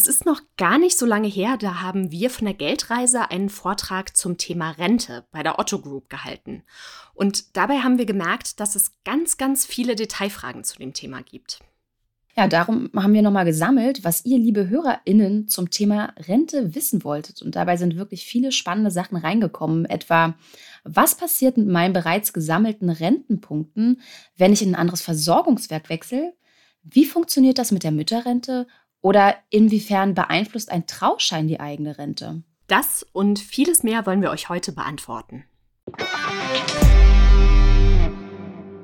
Es ist noch gar nicht so lange her, da haben wir von der Geldreise einen Vortrag zum Thema Rente bei der Otto Group gehalten. Und dabei haben wir gemerkt, dass es ganz, ganz viele Detailfragen zu dem Thema gibt. Ja, darum haben wir nochmal gesammelt, was ihr, liebe HörerInnen, zum Thema Rente wissen wolltet. Und dabei sind wirklich viele spannende Sachen reingekommen. Etwa, was passiert mit meinen bereits gesammelten Rentenpunkten, wenn ich in ein anderes Versorgungswerk wechsle? Wie funktioniert das mit der Mütterrente? Oder inwiefern beeinflusst ein Trauschein die eigene Rente? Das und vieles mehr wollen wir euch heute beantworten.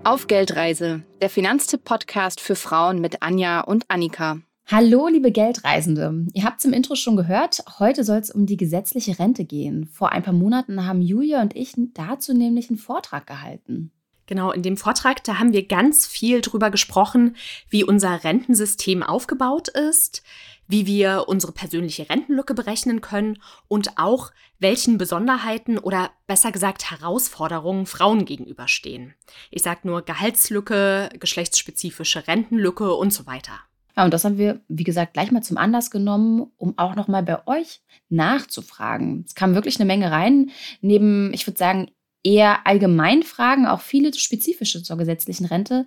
Auf Geldreise, der Finanztipp-Podcast für Frauen mit Anja und Annika. Hallo, liebe Geldreisende. Ihr habt es im Intro schon gehört, heute soll es um die gesetzliche Rente gehen. Vor ein paar Monaten haben Julia und ich dazu nämlich einen Vortrag gehalten. Genau, in dem Vortrag, da haben wir ganz viel drüber gesprochen, wie unser Rentensystem aufgebaut ist, wie wir unsere persönliche Rentenlücke berechnen können und auch welchen Besonderheiten oder besser gesagt Herausforderungen Frauen gegenüberstehen. Ich sage nur Gehaltslücke, geschlechtsspezifische Rentenlücke und so weiter. Ja, und das haben wir, wie gesagt, gleich mal zum Anlass genommen, um auch nochmal bei euch nachzufragen. Es kam wirklich eine Menge rein. Neben, ich würde sagen, eher allgemein Fragen, auch viele spezifische zur gesetzlichen Rente.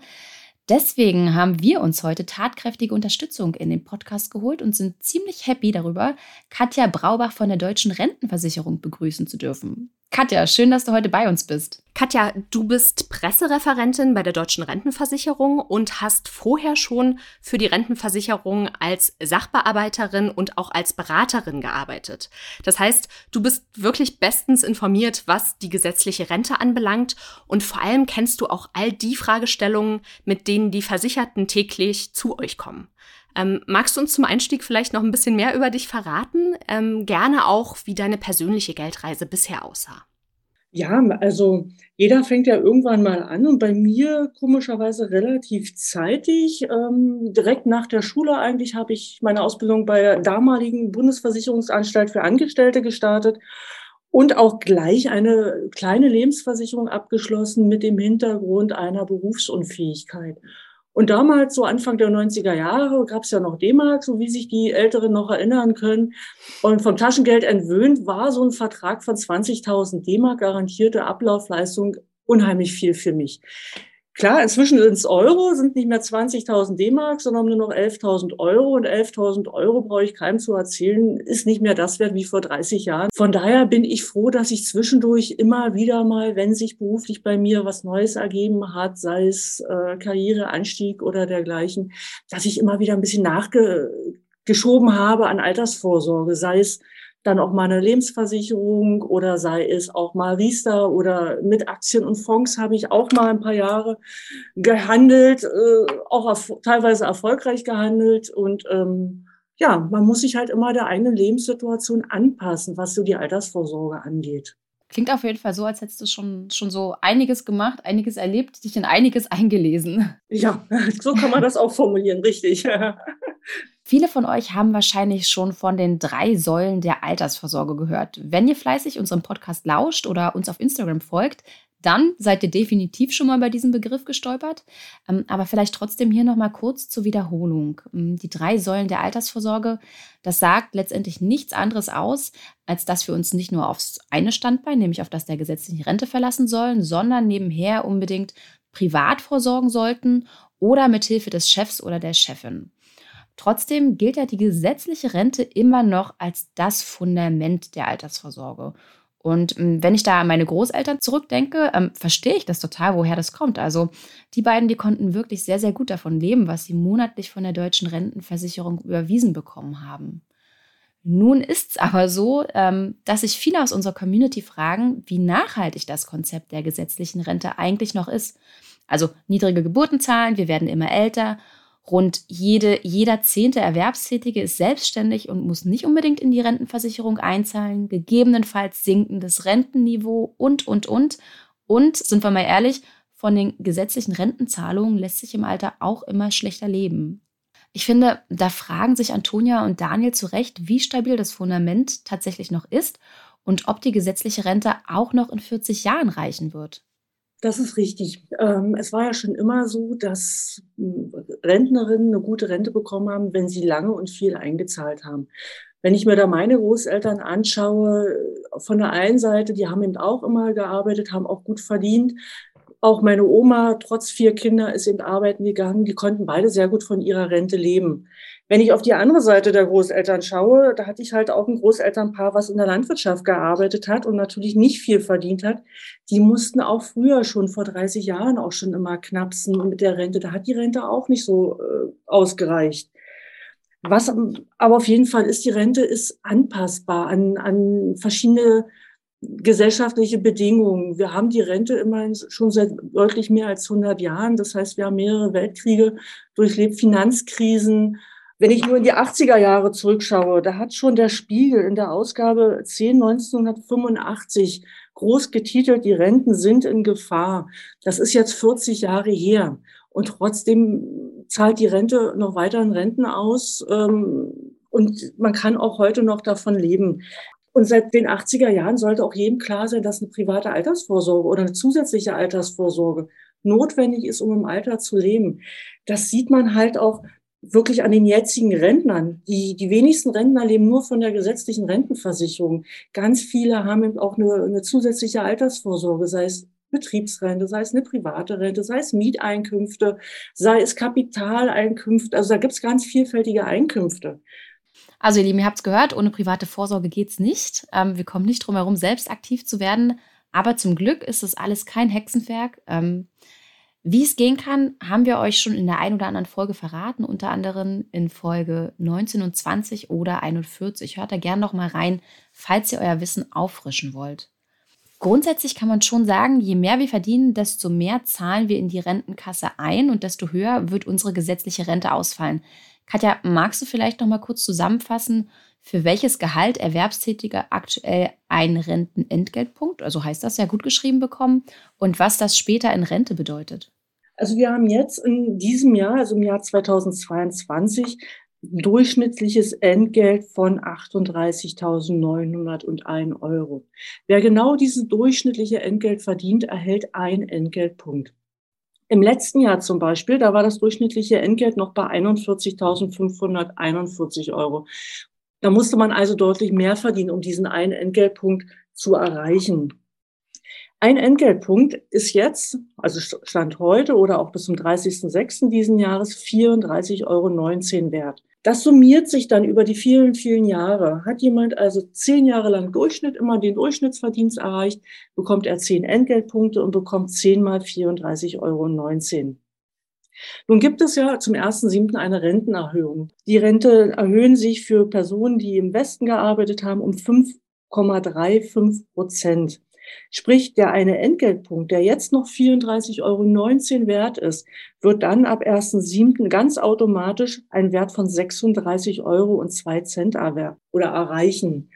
Deswegen haben wir uns heute tatkräftige Unterstützung in den Podcast geholt und sind ziemlich happy darüber, Katja Braubach von der Deutschen Rentenversicherung begrüßen zu dürfen. Katja, schön, dass du heute bei uns bist. Katja, du bist Pressereferentin bei der Deutschen Rentenversicherung und hast vorher schon für die Rentenversicherung als Sachbearbeiterin und auch als Beraterin gearbeitet. Das heißt, du bist wirklich bestens informiert, was die gesetzliche Rente anbelangt und vor allem kennst du auch all die Fragestellungen, mit denen die Versicherten täglich zu euch kommen. Ähm, magst du uns zum Einstieg vielleicht noch ein bisschen mehr über dich verraten? Ähm, gerne auch, wie deine persönliche Geldreise bisher aussah. Ja, also jeder fängt ja irgendwann mal an und bei mir komischerweise relativ zeitig, ähm, direkt nach der Schule eigentlich habe ich meine Ausbildung bei der damaligen Bundesversicherungsanstalt für Angestellte gestartet und auch gleich eine kleine Lebensversicherung abgeschlossen mit dem Hintergrund einer Berufsunfähigkeit. Und damals, so Anfang der 90er Jahre, gab es ja noch D-Mark, so wie sich die Älteren noch erinnern können. Und vom Taschengeld entwöhnt war so ein Vertrag von 20.000 D-Mark, garantierte Ablaufleistung, unheimlich viel für mich. Klar, inzwischen sind es Euro, sind nicht mehr 20.000 D-Mark, sondern nur noch 11.000 Euro. Und 11.000 Euro brauche ich keinem zu erzählen, ist nicht mehr das wert wie vor 30 Jahren. Von daher bin ich froh, dass ich zwischendurch immer wieder mal, wenn sich beruflich bei mir was Neues ergeben hat, sei es äh, Karriereanstieg oder dergleichen, dass ich immer wieder ein bisschen nachgeschoben habe an Altersvorsorge, sei es dann auch mal eine Lebensversicherung oder sei es auch mal Riester oder mit Aktien und Fonds habe ich auch mal ein paar Jahre gehandelt, äh, auch erf teilweise erfolgreich gehandelt und ähm, ja, man muss sich halt immer der eigenen Lebenssituation anpassen, was so die Altersvorsorge angeht. Klingt auf jeden Fall so, als hättest du schon, schon so einiges gemacht, einiges erlebt, dich in einiges eingelesen. Ja, so kann man das auch formulieren, richtig. Viele von euch haben wahrscheinlich schon von den drei Säulen der Altersvorsorge gehört. Wenn ihr fleißig unserem Podcast lauscht oder uns auf Instagram folgt, dann seid ihr definitiv schon mal bei diesem Begriff gestolpert. Ähm, aber vielleicht trotzdem hier nochmal kurz zur Wiederholung. Ähm, die drei Säulen der Altersvorsorge, das sagt letztendlich nichts anderes aus, als dass wir uns nicht nur aufs eine Standbein, nämlich auf das der gesetzlichen Rente verlassen sollen, sondern nebenher unbedingt privat vorsorgen sollten oder mit Hilfe des Chefs oder der Chefin. Trotzdem gilt ja die gesetzliche Rente immer noch als das Fundament der Altersvorsorge. Und ähm, wenn ich da an meine Großeltern zurückdenke, ähm, verstehe ich das total, woher das kommt. Also die beiden, die konnten wirklich sehr, sehr gut davon leben, was sie monatlich von der deutschen Rentenversicherung überwiesen bekommen haben. Nun ist es aber so, ähm, dass sich viele aus unserer Community fragen, wie nachhaltig das Konzept der gesetzlichen Rente eigentlich noch ist. Also niedrige Geburtenzahlen, wir werden immer älter Rund jede, jeder zehnte Erwerbstätige ist selbstständig und muss nicht unbedingt in die Rentenversicherung einzahlen, gegebenenfalls sinkendes Rentenniveau und, und, und. Und, sind wir mal ehrlich, von den gesetzlichen Rentenzahlungen lässt sich im Alter auch immer schlechter leben. Ich finde, da fragen sich Antonia und Daniel zu Recht, wie stabil das Fundament tatsächlich noch ist und ob die gesetzliche Rente auch noch in 40 Jahren reichen wird. Das ist richtig. Ähm, es war ja schon immer so, dass hm, Rentnerinnen eine gute Rente bekommen haben, wenn sie lange und viel eingezahlt haben. Wenn ich mir da meine Großeltern anschaue, von der einen Seite, die haben eben auch immer gearbeitet, haben auch gut verdient. Auch meine Oma, trotz vier Kinder, ist eben arbeiten gegangen. Die konnten beide sehr gut von ihrer Rente leben. Wenn ich auf die andere Seite der Großeltern schaue, da hatte ich halt auch ein Großelternpaar, was in der Landwirtschaft gearbeitet hat und natürlich nicht viel verdient hat. Die mussten auch früher schon vor 30 Jahren auch schon immer knapsen mit der Rente. Da hat die Rente auch nicht so äh, ausgereicht. Was aber auf jeden Fall ist, die Rente ist anpassbar an, an verschiedene gesellschaftliche Bedingungen. Wir haben die Rente immerhin schon seit deutlich mehr als 100 Jahren. Das heißt, wir haben mehrere Weltkriege durchlebt, Finanzkrisen, wenn ich nur in die 80er Jahre zurückschaue, da hat schon der Spiegel in der Ausgabe 10 1985 groß getitelt, die Renten sind in Gefahr. Das ist jetzt 40 Jahre her. Und trotzdem zahlt die Rente noch weiterhin Renten aus. Ähm, und man kann auch heute noch davon leben. Und seit den 80er Jahren sollte auch jedem klar sein, dass eine private Altersvorsorge oder eine zusätzliche Altersvorsorge notwendig ist, um im Alter zu leben. Das sieht man halt auch wirklich an den jetzigen Rentnern. Die, die wenigsten Rentner leben nur von der gesetzlichen Rentenversicherung. Ganz viele haben eben auch eine, eine zusätzliche Altersvorsorge, sei es Betriebsrente, sei es eine private Rente, sei es Mieteinkünfte, sei es Kapitaleinkünfte. Also da gibt es ganz vielfältige Einkünfte. Also ihr Lieben, ihr habt es gehört, ohne private Vorsorge geht es nicht. Ähm, wir kommen nicht drum herum, selbst aktiv zu werden. Aber zum Glück ist das alles kein Hexenwerk. Ähm, wie es gehen kann, haben wir euch schon in der ein oder anderen Folge verraten, unter anderem in Folge 19 und 20 oder 41. Hört da gerne noch mal rein, falls ihr euer Wissen auffrischen wollt. Grundsätzlich kann man schon sagen, je mehr wir verdienen, desto mehr zahlen wir in die Rentenkasse ein und desto höher wird unsere gesetzliche Rente ausfallen. Katja, magst du vielleicht noch mal kurz zusammenfassen, für welches Gehalt Erwerbstätige aktuell einen Rentenentgeltpunkt, also heißt das ja gut geschrieben bekommen, und was das später in Rente bedeutet? Also wir haben jetzt in diesem Jahr, also im Jahr 2022, durchschnittliches Entgelt von 38.901 Euro. Wer genau dieses durchschnittliche Entgelt verdient, erhält einen Entgeltpunkt. Im letzten Jahr zum Beispiel, da war das durchschnittliche Entgelt noch bei 41.541 Euro. Da musste man also deutlich mehr verdienen, um diesen einen Entgeltpunkt zu erreichen. Ein Entgeltpunkt ist jetzt, also Stand heute oder auch bis zum 30.06. diesen Jahres, 34,19 Euro wert. Das summiert sich dann über die vielen, vielen Jahre. Hat jemand also zehn Jahre lang Durchschnitt, immer den Durchschnittsverdienst erreicht, bekommt er zehn Entgeltpunkte und bekommt zehn mal 34,19 Euro. Nun gibt es ja zum 1.7. eine Rentenerhöhung. Die Rente erhöhen sich für Personen, die im Westen gearbeitet haben, um 5,35 Prozent. Sprich, der eine Entgeltpunkt, der jetzt noch 34,19 Euro wert ist, wird dann ab 1.7. ganz automatisch einen Wert von 36 Euro oder erreichen.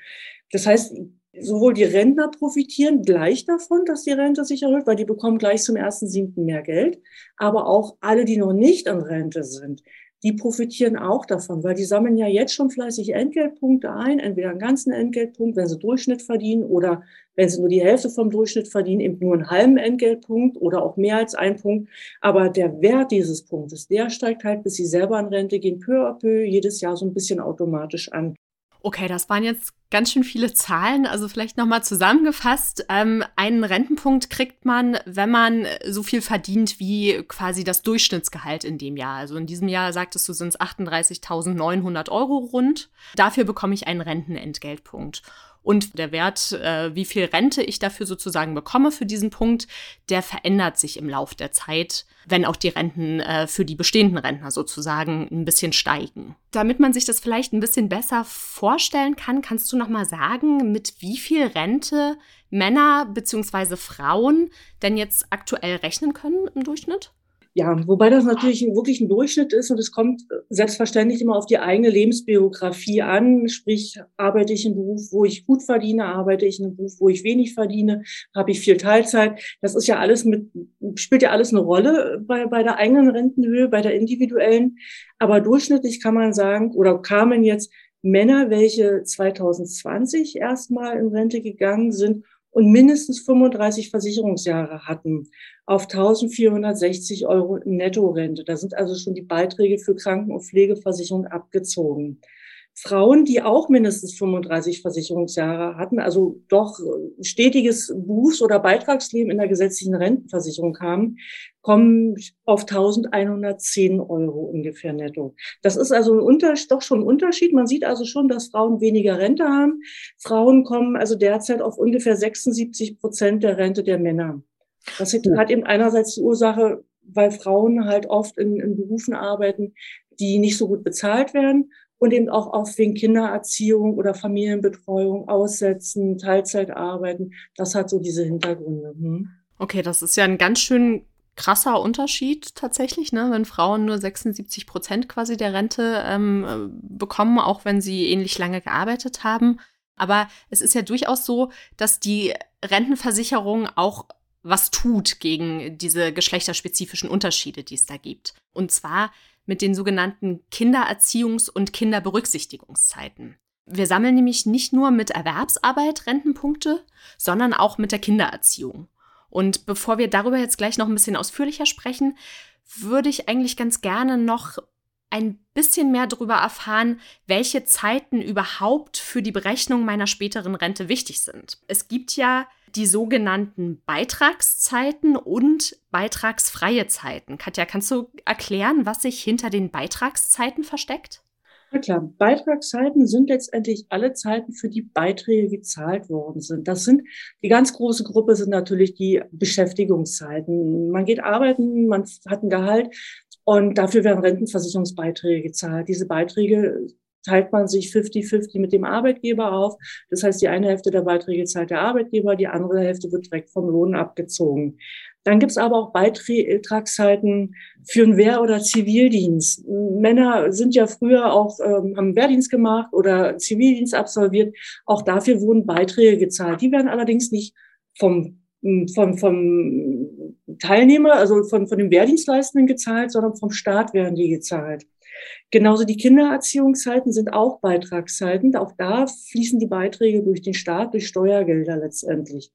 Das heißt, sowohl die Rentner profitieren gleich davon, dass die Rente sich erhöht, weil die bekommen gleich zum 1.7. mehr Geld, aber auch alle, die noch nicht in Rente sind, die profitieren auch davon, weil die sammeln ja jetzt schon fleißig Entgeltpunkte ein, entweder einen ganzen Entgeltpunkt, wenn sie Durchschnitt verdienen oder wenn sie nur die Hälfte vom Durchschnitt verdienen, eben nur einen halben Entgeltpunkt oder auch mehr als einen Punkt. Aber der Wert dieses Punktes, der steigt halt, bis sie selber in Rente gehen, peu à peu jedes Jahr so ein bisschen automatisch an. Okay, das waren jetzt ganz schön viele Zahlen. Also vielleicht nochmal zusammengefasst. Ähm, einen Rentenpunkt kriegt man, wenn man so viel verdient wie quasi das Durchschnittsgehalt in dem Jahr. Also in diesem Jahr, sagtest du, sind es 38.900 Euro rund. Dafür bekomme ich einen Rentenentgeltpunkt. Und der Wert, äh, wie viel Rente ich dafür sozusagen bekomme für diesen Punkt, der verändert sich im Lauf der Zeit, wenn auch die Renten äh, für die bestehenden Rentner sozusagen ein bisschen steigen. Damit man sich das vielleicht ein bisschen besser vorstellen kann, kannst du noch mal sagen, mit wie viel Rente Männer bzw. Frauen denn jetzt aktuell rechnen können im Durchschnitt? Ja, wobei das natürlich wirklich ein Durchschnitt ist und es kommt selbstverständlich immer auf die eigene Lebensbiografie an. Sprich, arbeite ich in Beruf, wo ich gut verdiene, arbeite ich in einem Beruf, wo ich wenig verdiene, habe ich viel Teilzeit. Das ist ja alles mit, spielt ja alles eine Rolle bei, bei der eigenen Rentenhöhe, bei der individuellen. Aber durchschnittlich kann man sagen, oder kamen jetzt Männer, welche 2020 erstmal in Rente gegangen sind und mindestens 35 Versicherungsjahre hatten, auf 1460 Euro Nettorente. Da sind also schon die Beiträge für Kranken- und Pflegeversicherung abgezogen. Frauen, die auch mindestens 35 Versicherungsjahre hatten, also doch stetiges Berufs- oder Beitragsleben in der gesetzlichen Rentenversicherung haben, kommen auf 1110 Euro ungefähr netto. Das ist also ein Unter doch schon ein Unterschied. Man sieht also schon, dass Frauen weniger Rente haben. Frauen kommen also derzeit auf ungefähr 76 Prozent der Rente der Männer. Das hat eben einerseits die Ursache, weil Frauen halt oft in, in Berufen arbeiten, die nicht so gut bezahlt werden und eben auch oft wegen Kindererziehung oder Familienbetreuung aussetzen, Teilzeit arbeiten. Das hat so diese Hintergründe. Hm. Okay, das ist ja ein ganz schön krasser Unterschied tatsächlich, ne? wenn Frauen nur 76 Prozent quasi der Rente ähm, bekommen, auch wenn sie ähnlich lange gearbeitet haben. Aber es ist ja durchaus so, dass die Rentenversicherung auch was tut gegen diese geschlechterspezifischen Unterschiede, die es da gibt. Und zwar mit den sogenannten Kindererziehungs- und Kinderberücksichtigungszeiten. Wir sammeln nämlich nicht nur mit Erwerbsarbeit Rentenpunkte, sondern auch mit der Kindererziehung. Und bevor wir darüber jetzt gleich noch ein bisschen ausführlicher sprechen, würde ich eigentlich ganz gerne noch ein bisschen mehr darüber erfahren, welche Zeiten überhaupt für die Berechnung meiner späteren Rente wichtig sind. Es gibt ja die sogenannten Beitragszeiten und beitragsfreie Zeiten. Katja, kannst du erklären, was sich hinter den Beitragszeiten versteckt? Na klar, Beitragszeiten sind letztendlich alle Zeiten, für die Beiträge gezahlt worden sind. Das sind, die ganz große Gruppe sind natürlich die Beschäftigungszeiten. Man geht arbeiten, man hat ein Gehalt und dafür werden Rentenversicherungsbeiträge gezahlt. Diese Beiträge teilt man sich 50-50 mit dem Arbeitgeber auf. Das heißt, die eine Hälfte der Beiträge zahlt der Arbeitgeber, die andere Hälfte wird direkt vom Lohn abgezogen. Dann gibt's aber auch Beitragszeiten für einen Wehr- oder Zivildienst. Männer sind ja früher auch, ähm, haben Wehrdienst gemacht oder Zivildienst absolviert. Auch dafür wurden Beiträge gezahlt. Die werden allerdings nicht vom, vom, vom Teilnehmer, also von, von den Wehrdienstleistenden gezahlt, sondern vom Staat werden die gezahlt. Genauso die Kindererziehungszeiten sind auch Beitragszeiten. Auch da fließen die Beiträge durch den Staat, durch Steuergelder letztendlich.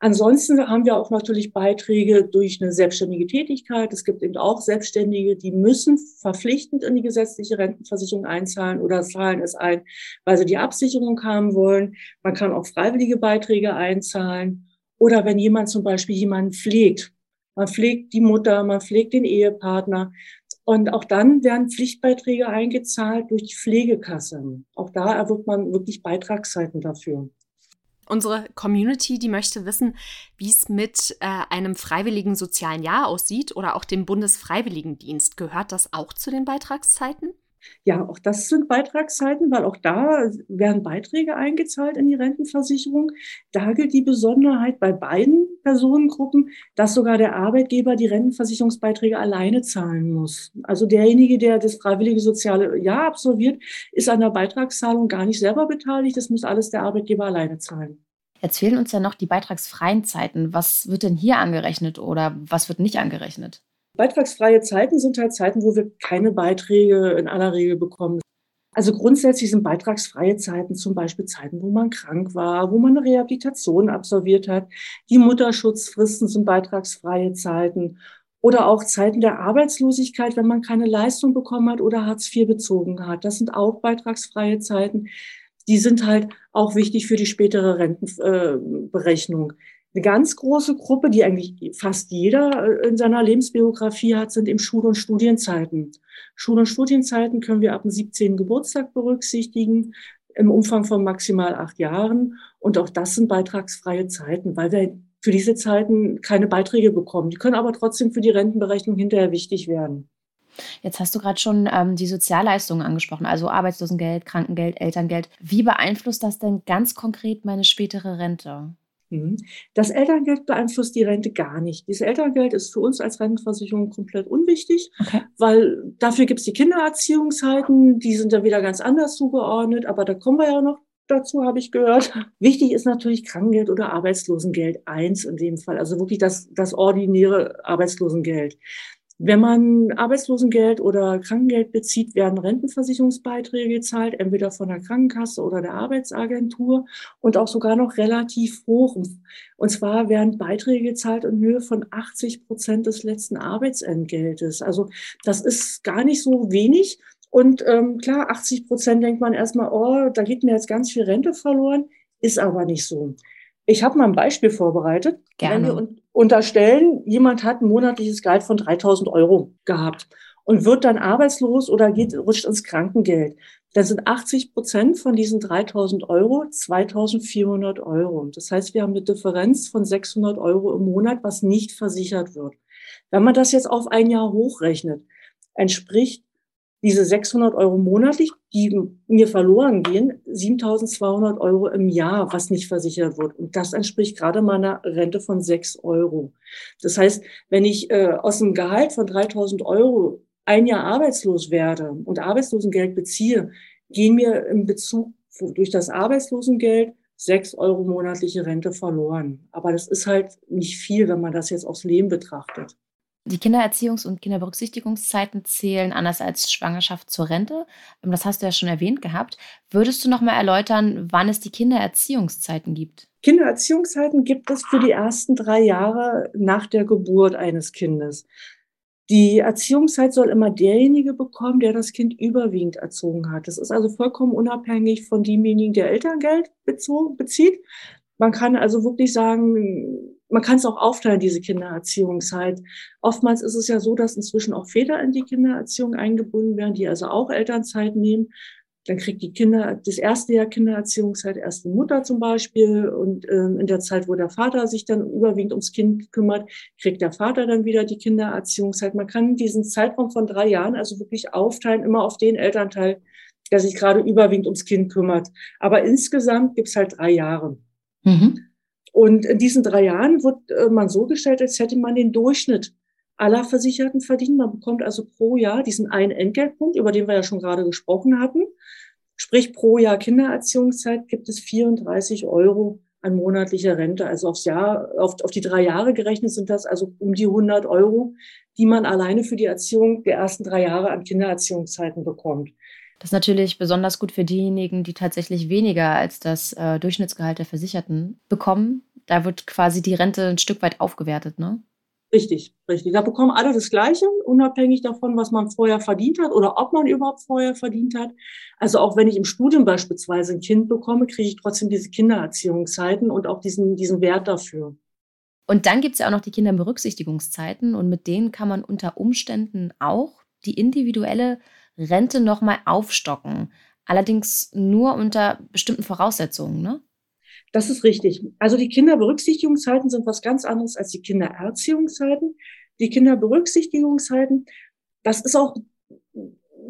Ansonsten haben wir auch natürlich Beiträge durch eine selbstständige Tätigkeit. Es gibt eben auch Selbstständige, die müssen verpflichtend in die gesetzliche Rentenversicherung einzahlen oder zahlen es ein, weil sie die Absicherung haben wollen. Man kann auch freiwillige Beiträge einzahlen. Oder wenn jemand zum Beispiel jemanden pflegt. Man pflegt die Mutter, man pflegt den Ehepartner. Und auch dann werden Pflichtbeiträge eingezahlt durch die Pflegekasse. Auch da erwirbt man wirklich Beitragszeiten dafür. Unsere Community, die möchte wissen, wie es mit äh, einem freiwilligen sozialen Jahr aussieht oder auch dem Bundesfreiwilligendienst. Gehört das auch zu den Beitragszeiten? Ja, auch das sind Beitragszeiten, weil auch da werden Beiträge eingezahlt in die Rentenversicherung. Da gilt die Besonderheit bei beiden Personengruppen, dass sogar der Arbeitgeber die Rentenversicherungsbeiträge alleine zahlen muss. Also derjenige, der das freiwillige soziale Jahr absolviert, ist an der Beitragszahlung gar nicht selber beteiligt. Das muss alles der Arbeitgeber alleine zahlen. Jetzt fehlen uns ja noch die beitragsfreien Zeiten. Was wird denn hier angerechnet oder was wird nicht angerechnet? Beitragsfreie Zeiten sind halt Zeiten, wo wir keine Beiträge in aller Regel bekommen. Also grundsätzlich sind beitragsfreie Zeiten zum Beispiel Zeiten, wo man krank war, wo man eine Rehabilitation absolviert hat. Die Mutterschutzfristen sind beitragsfreie Zeiten oder auch Zeiten der Arbeitslosigkeit, wenn man keine Leistung bekommen hat oder Hartz IV bezogen hat. Das sind auch beitragsfreie Zeiten. Die sind halt auch wichtig für die spätere Rentenberechnung. Äh, eine ganz große Gruppe, die eigentlich fast jeder äh, in seiner Lebensbiografie hat, sind eben Schul- und Studienzeiten. Schul- und Studienzeiten können wir ab dem 17. Geburtstag berücksichtigen, im Umfang von maximal acht Jahren. Und auch das sind beitragsfreie Zeiten, weil wir für diese Zeiten keine Beiträge bekommen. Die können aber trotzdem für die Rentenberechnung hinterher wichtig werden. Jetzt hast du gerade schon ähm, die Sozialleistungen angesprochen, also Arbeitslosengeld, Krankengeld, Elterngeld. Wie beeinflusst das denn ganz konkret meine spätere Rente? Mhm. Das Elterngeld beeinflusst die Rente gar nicht. Dieses Elterngeld ist für uns als Rentenversicherung komplett unwichtig, okay. weil dafür gibt es die Kindererziehungszeiten, die sind dann wieder ganz anders zugeordnet, aber da kommen wir ja noch dazu, habe ich gehört. Wichtig ist natürlich Krankengeld oder Arbeitslosengeld eins in dem Fall, also wirklich das, das ordinäre Arbeitslosengeld. Wenn man Arbeitslosengeld oder Krankengeld bezieht, werden Rentenversicherungsbeiträge gezahlt, entweder von der Krankenkasse oder der Arbeitsagentur und auch sogar noch relativ hoch. Und zwar werden Beiträge gezahlt in Höhe von 80 Prozent des letzten Arbeitsentgeltes. Also das ist gar nicht so wenig. Und ähm, klar, 80 Prozent denkt man erstmal, oh, da geht mir jetzt ganz viel Rente verloren, ist aber nicht so. Ich habe mal ein Beispiel vorbereitet. Gerne. Wenn wir unterstellen, jemand hat ein monatliches Gehalt von 3000 Euro gehabt und wird dann arbeitslos oder geht, rutscht ins Krankengeld, dann sind 80 Prozent von diesen 3000 Euro 2400 Euro. Das heißt, wir haben eine Differenz von 600 Euro im Monat, was nicht versichert wird. Wenn man das jetzt auf ein Jahr hochrechnet, entspricht diese 600 Euro monatlich, die mir verloren gehen, 7200 Euro im Jahr, was nicht versichert wird. Und das entspricht gerade meiner Rente von 6 Euro. Das heißt, wenn ich äh, aus einem Gehalt von 3000 Euro ein Jahr arbeitslos werde und Arbeitslosengeld beziehe, gehen mir im Bezug durch das Arbeitslosengeld 6 Euro monatliche Rente verloren. Aber das ist halt nicht viel, wenn man das jetzt aufs Leben betrachtet. Die Kindererziehungs- und Kinderberücksichtigungszeiten zählen anders als Schwangerschaft zur Rente. Ähm, das hast du ja schon erwähnt gehabt. Würdest du noch mal erläutern, wann es die Kindererziehungszeiten gibt? Kindererziehungszeiten gibt es für die ersten drei Jahre nach der Geburt eines Kindes. Die Erziehungszeit soll immer derjenige bekommen, der das Kind überwiegend erzogen hat. Das ist also vollkommen unabhängig von demjenigen, der Elterngeld bezieht. Man kann also wirklich sagen, man kann es auch aufteilen, diese Kindererziehungszeit. Oftmals ist es ja so, dass inzwischen auch Väter in die Kindererziehung eingebunden werden, die also auch Elternzeit nehmen. Dann kriegt die Kinder das erste Jahr Kindererziehungszeit erst die Mutter zum Beispiel. Und ähm, in der Zeit, wo der Vater sich dann überwiegend ums Kind kümmert, kriegt der Vater dann wieder die Kindererziehungszeit. Man kann diesen Zeitraum von drei Jahren also wirklich aufteilen, immer auf den Elternteil, der sich gerade überwiegend ums Kind kümmert. Aber insgesamt gibt's halt drei Jahre. Mhm. Und in diesen drei Jahren wird äh, man so gestellt, als hätte man den Durchschnitt aller Versicherten verdient. Man bekommt also pro Jahr diesen einen Entgeltpunkt, über den wir ja schon gerade gesprochen hatten. Sprich, pro Jahr Kindererziehungszeit gibt es 34 Euro an monatlicher Rente. Also aufs Jahr, auf, auf die drei Jahre gerechnet sind das also um die 100 Euro, die man alleine für die Erziehung der ersten drei Jahre an Kindererziehungszeiten bekommt. Das ist natürlich besonders gut für diejenigen, die tatsächlich weniger als das äh, Durchschnittsgehalt der Versicherten bekommen. Da wird quasi die Rente ein Stück weit aufgewertet, ne? Richtig, richtig. Da bekommen alle das Gleiche, unabhängig davon, was man vorher verdient hat oder ob man überhaupt vorher verdient hat. Also auch wenn ich im Studium beispielsweise ein Kind bekomme, kriege ich trotzdem diese Kindererziehungszeiten und auch diesen, diesen Wert dafür. Und dann gibt es ja auch noch die Kinderberücksichtigungszeiten und mit denen kann man unter Umständen auch die individuelle Rente nochmal aufstocken. Allerdings nur unter bestimmten Voraussetzungen, ne? Das ist richtig. Also die Kinderberücksichtigungszeiten sind was ganz anderes als die Kindererziehungszeiten. Die Kinderberücksichtigungszeiten, das ist auch,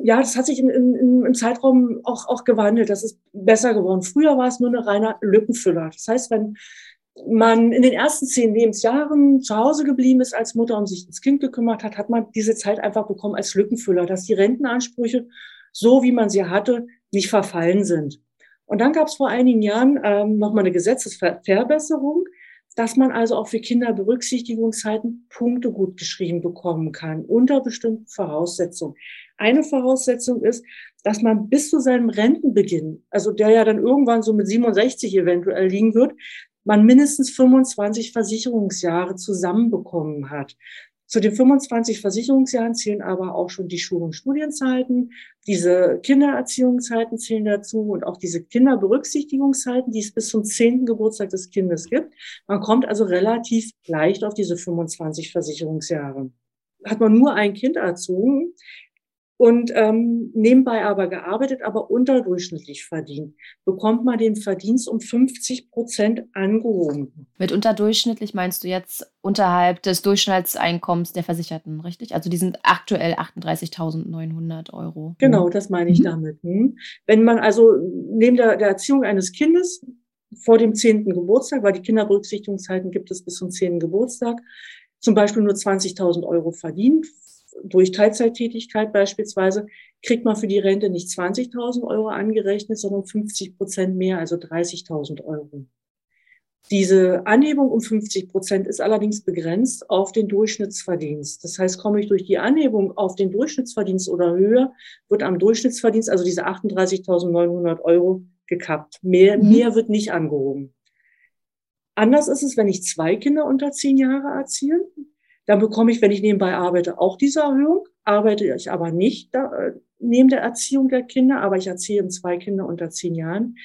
ja, das hat sich im, im, im Zeitraum auch, auch gewandelt. Das ist besser geworden. Früher war es nur eine reine Lückenfüller. Das heißt, wenn man in den ersten zehn Lebensjahren zu Hause geblieben ist als Mutter und sich ins Kind gekümmert hat, hat man diese Zeit einfach bekommen als Lückenfüller, dass die Rentenansprüche, so wie man sie hatte, nicht verfallen sind. Und dann gab es vor einigen Jahren ähm, nochmal eine Gesetzesverbesserung, dass man also auch für Kinderberücksichtigungszeiten Punkte gut geschrieben bekommen kann, unter bestimmten Voraussetzungen. Eine Voraussetzung ist, dass man bis zu seinem Rentenbeginn, also der ja dann irgendwann so mit 67 eventuell liegen wird, man mindestens 25 Versicherungsjahre zusammenbekommen hat. Zu den 25 Versicherungsjahren zählen aber auch schon die Schul- und Studienzeiten, diese Kindererziehungszeiten zählen dazu und auch diese Kinderberücksichtigungszeiten, die es bis zum zehnten Geburtstag des Kindes gibt. Man kommt also relativ leicht auf diese 25 Versicherungsjahre. Hat man nur ein Kind erzogen, und ähm, nebenbei aber gearbeitet, aber unterdurchschnittlich verdient, bekommt man den Verdienst um 50 Prozent angehoben. Mit unterdurchschnittlich meinst du jetzt unterhalb des Durchschnittseinkommens der Versicherten, richtig? Also die sind aktuell 38.900 Euro. Genau, das meine ich mhm. damit. Hm. Wenn man also neben der, der Erziehung eines Kindes vor dem zehnten Geburtstag, weil die Kinderberücksichtigungszeiten gibt es bis zum zehnten Geburtstag, zum Beispiel nur 20.000 Euro verdient, durch Teilzeittätigkeit beispielsweise kriegt man für die Rente nicht 20.000 Euro angerechnet, sondern 50 Prozent mehr, also 30.000 Euro. Diese Anhebung um 50 Prozent ist allerdings begrenzt auf den Durchschnittsverdienst. Das heißt, komme ich durch die Anhebung auf den Durchschnittsverdienst oder höher, wird am Durchschnittsverdienst, also diese 38.900 Euro, gekappt. Mehr, mhm. mehr wird nicht angehoben. Anders ist es, wenn ich zwei Kinder unter zehn Jahre erziehe. Dann bekomme ich, wenn ich nebenbei arbeite, auch diese Erhöhung. Arbeite ich aber nicht da, äh, neben der Erziehung der Kinder, aber ich erziehe zwei Kinder unter zehn Jahren,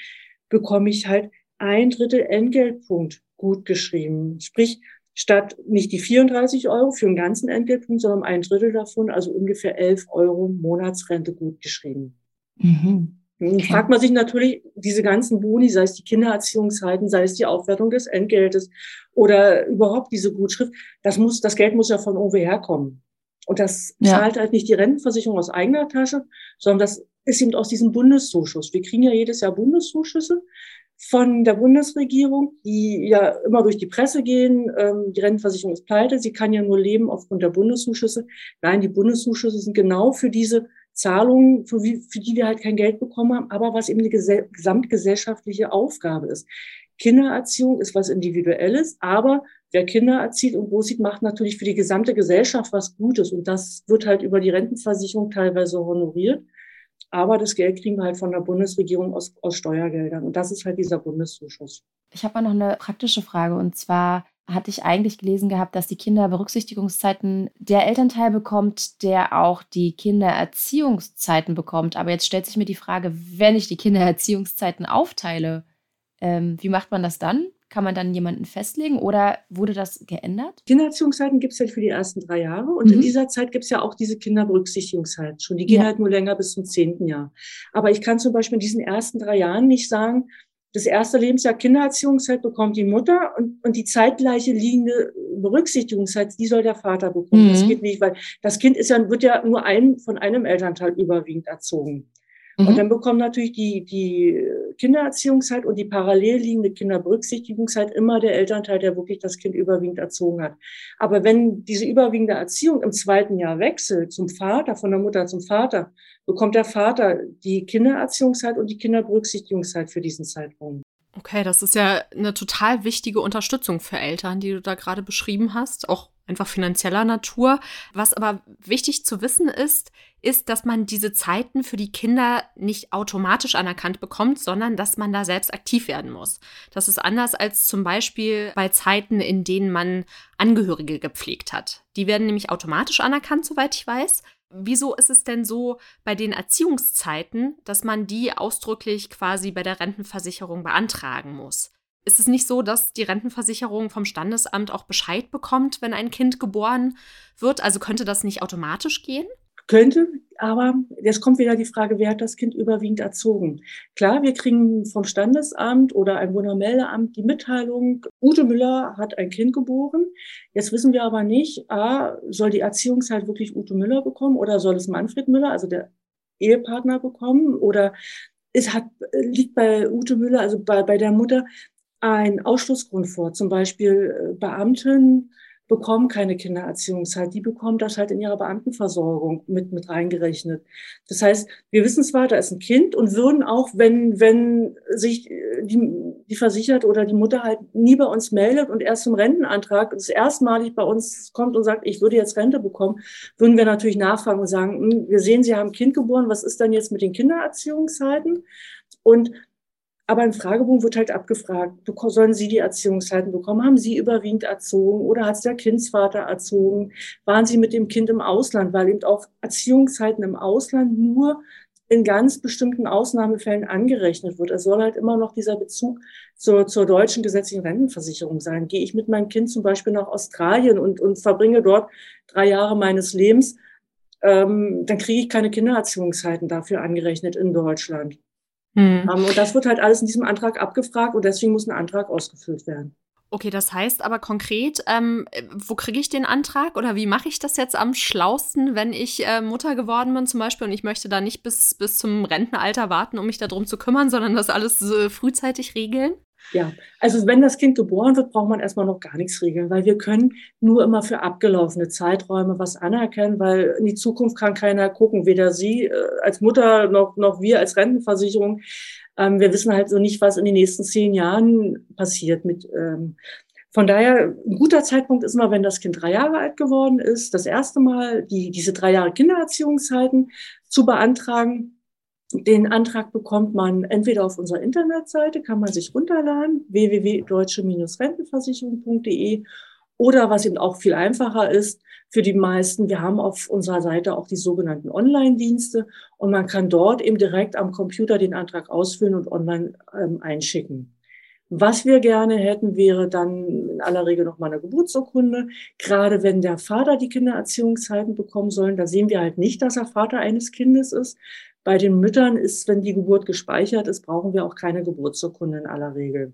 bekomme ich halt ein Drittel Entgeltpunkt gut geschrieben. Sprich, statt nicht die 34 Euro für den ganzen Entgeltpunkt, sondern ein Drittel davon, also ungefähr 11 Euro Monatsrente gut geschrieben. Mhm. Nun fragt man sich natürlich, diese ganzen Boni, sei es die Kindererziehungszeiten, sei es die Aufwertung des Entgeltes oder überhaupt diese Gutschrift, das muss, das Geld muss ja von irgendwo herkommen. Und das ja. zahlt halt nicht die Rentenversicherung aus eigener Tasche, sondern das ist eben aus diesem Bundeszuschuss. Wir kriegen ja jedes Jahr Bundeszuschüsse von der Bundesregierung, die ja immer durch die Presse gehen. Ähm, die Rentenversicherung ist pleite, sie kann ja nur leben aufgrund der Bundeszuschüsse. Nein, die Bundeszuschüsse sind genau für diese Zahlungen, für, für die wir halt kein Geld bekommen haben, aber was eben eine gesamtgesellschaftliche Aufgabe ist. Kindererziehung ist was Individuelles, aber wer Kinder erzieht und großzieht, macht natürlich für die gesamte Gesellschaft was Gutes. Und das wird halt über die Rentenversicherung teilweise honoriert. Aber das Geld kriegen wir halt von der Bundesregierung aus, aus Steuergeldern. Und das ist halt dieser Bundeszuschuss. Ich habe auch noch eine praktische Frage. Und zwar hatte ich eigentlich gelesen gehabt, dass die Kinderberücksichtigungszeiten der Elternteil bekommt, der auch die Kindererziehungszeiten bekommt. Aber jetzt stellt sich mir die Frage, wenn ich die Kindererziehungszeiten aufteile, ähm, wie macht man das dann? Kann man dann jemanden festlegen oder wurde das geändert? Kindererziehungszeiten gibt es halt für die ersten drei Jahre und mhm. in dieser Zeit gibt es ja auch diese Kinderberücksichtigungszeit schon. Die gehen ja. halt nur länger bis zum zehnten Jahr. Aber ich kann zum Beispiel in diesen ersten drei Jahren nicht sagen, das erste Lebensjahr Kindererziehungszeit bekommt die Mutter und, und die zeitgleiche liegende Berücksichtigungszeit, die soll der Vater bekommen. Mhm. Das geht nicht, weil das Kind ist ja, wird ja nur ein, von einem Elternteil überwiegend erzogen. Mhm. Und dann bekommen natürlich die, die Kindererziehungszeit und die parallel liegende Kinderberücksichtigungszeit immer der Elternteil, der wirklich das Kind überwiegend erzogen hat. Aber wenn diese überwiegende Erziehung im zweiten Jahr wechselt zum Vater, von der Mutter zum Vater, bekommt der Vater die Kindererziehungszeit und die Kinderberücksichtigungszeit für diesen Zeitraum. Okay, das ist ja eine total wichtige Unterstützung für Eltern, die du da gerade beschrieben hast, auch einfach finanzieller Natur. Was aber wichtig zu wissen ist, ist, dass man diese Zeiten für die Kinder nicht automatisch anerkannt bekommt, sondern dass man da selbst aktiv werden muss. Das ist anders als zum Beispiel bei Zeiten, in denen man Angehörige gepflegt hat. Die werden nämlich automatisch anerkannt, soweit ich weiß. Wieso ist es denn so bei den Erziehungszeiten, dass man die ausdrücklich quasi bei der Rentenversicherung beantragen muss? Ist es nicht so, dass die Rentenversicherung vom Standesamt auch Bescheid bekommt, wenn ein Kind geboren wird? Also könnte das nicht automatisch gehen? Könnte, aber jetzt kommt wieder die Frage, wer hat das Kind überwiegend erzogen? Klar, wir kriegen vom Standesamt oder ein Wohnermeldeamt die Mitteilung, Ute Müller hat ein Kind geboren. Jetzt wissen wir aber nicht, A, soll die Erziehungszeit wirklich Ute Müller bekommen oder soll es Manfred Müller, also der Ehepartner bekommen oder es hat, liegt bei Ute Müller, also bei, bei der Mutter, ein Ausschlussgrund vor, zum Beispiel äh, Beamten bekommen keine Kindererziehungszeit, die bekommen das halt in ihrer Beamtenversorgung mit, mit reingerechnet. Das heißt, wir wissen zwar, da ist ein Kind und würden auch, wenn, wenn sich die, die versichert oder die Mutter halt nie bei uns meldet und erst zum Rentenantrag das erstmalig bei uns kommt und sagt, ich würde jetzt Rente bekommen, würden wir natürlich nachfragen und sagen, hm, wir sehen, Sie haben ein Kind geboren, was ist denn jetzt mit den Kindererziehungszeiten? Und aber im Fragebogen wird halt abgefragt, sollen Sie die Erziehungszeiten bekommen? Haben Sie überwiegend erzogen oder hat es der Kindsvater erzogen? Waren Sie mit dem Kind im Ausland? Weil eben auch Erziehungszeiten im Ausland nur in ganz bestimmten Ausnahmefällen angerechnet wird. Es soll halt immer noch dieser Bezug zur, zur deutschen gesetzlichen Rentenversicherung sein. Gehe ich mit meinem Kind zum Beispiel nach Australien und, und verbringe dort drei Jahre meines Lebens, ähm, dann kriege ich keine Kindererziehungszeiten dafür angerechnet in Deutschland. Mhm. und das wird halt alles in diesem Antrag abgefragt und deswegen muss ein Antrag ausgefüllt werden. Okay, das heißt aber konkret, ähm, wo kriege ich den Antrag oder wie mache ich das jetzt am schlausten, wenn ich äh, Mutter geworden bin zum Beispiel und ich möchte da nicht bis, bis zum Rentenalter warten, um mich darum zu kümmern, sondern das alles äh, frühzeitig regeln? Ja, also wenn das Kind geboren wird, braucht man erstmal noch gar nichts regeln, weil wir können nur immer für abgelaufene Zeiträume was anerkennen, weil in die Zukunft kann keiner gucken, weder Sie äh, als Mutter noch, noch wir als Rentenversicherung. Ähm, wir wissen halt so nicht, was in den nächsten zehn Jahren passiert mit. Ähm, von daher, ein guter Zeitpunkt ist immer, wenn das Kind drei Jahre alt geworden ist, das erste Mal die, diese drei Jahre Kindererziehungszeiten zu beantragen den Antrag bekommt man entweder auf unserer Internetseite, kann man sich runterladen, www.deutsche-rentenversicherung.de oder was eben auch viel einfacher ist für die meisten, wir haben auf unserer Seite auch die sogenannten Online-Dienste und man kann dort eben direkt am Computer den Antrag ausfüllen und online ähm, einschicken. Was wir gerne hätten, wäre dann in aller Regel noch mal eine Geburtsurkunde. Gerade wenn der Vater die Kindererziehungszeiten bekommen soll, da sehen wir halt nicht, dass er Vater eines Kindes ist. Bei den Müttern ist, wenn die Geburt gespeichert ist, brauchen wir auch keine Geburtsurkunde in aller Regel.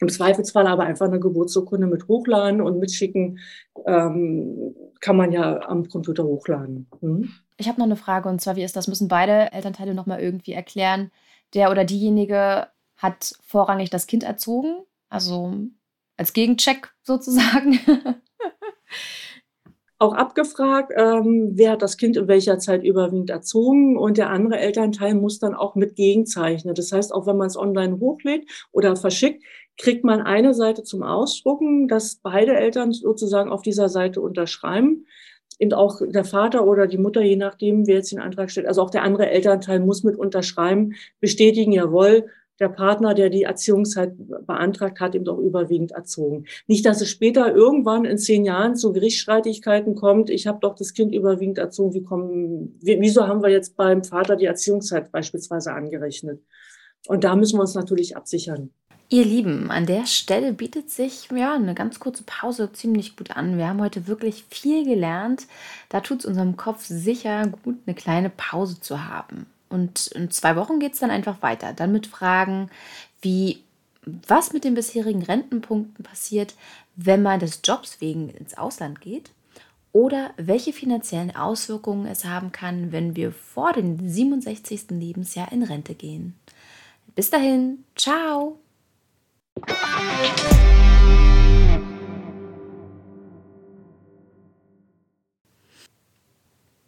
Im Zweifelsfall aber einfach eine Geburtsurkunde mit hochladen und mitschicken, ähm, kann man ja am Computer hochladen. Hm? Ich habe noch eine Frage und zwar, wie ist das? Müssen beide Elternteile nochmal irgendwie erklären, der oder diejenige hat vorrangig das Kind erzogen, also als Gegencheck sozusagen. auch abgefragt, ähm, wer hat das Kind in welcher Zeit überwiegend erzogen und der andere Elternteil muss dann auch mit gegenzeichnen. Das heißt, auch wenn man es online hochlädt oder verschickt, kriegt man eine Seite zum Ausdrucken, dass beide Eltern sozusagen auf dieser Seite unterschreiben. Und auch der Vater oder die Mutter, je nachdem, wer jetzt den Antrag stellt, also auch der andere Elternteil muss mit unterschreiben, bestätigen, jawohl, der Partner, der die Erziehungszeit beantragt hat, eben doch überwiegend erzogen. Nicht, dass es später irgendwann in zehn Jahren zu Gerichtsstreitigkeiten kommt. Ich habe doch das Kind überwiegend erzogen. Wie kommen, wieso haben wir jetzt beim Vater die Erziehungszeit beispielsweise angerechnet? Und da müssen wir uns natürlich absichern. Ihr Lieben, an der Stelle bietet sich ja eine ganz kurze Pause ziemlich gut an. Wir haben heute wirklich viel gelernt. Da tut es unserem Kopf sicher gut, eine kleine Pause zu haben. Und in zwei Wochen geht es dann einfach weiter. Dann mit Fragen wie, was mit den bisherigen Rentenpunkten passiert, wenn man des Jobs wegen ins Ausland geht. Oder welche finanziellen Auswirkungen es haben kann, wenn wir vor dem 67. Lebensjahr in Rente gehen. Bis dahin, ciao!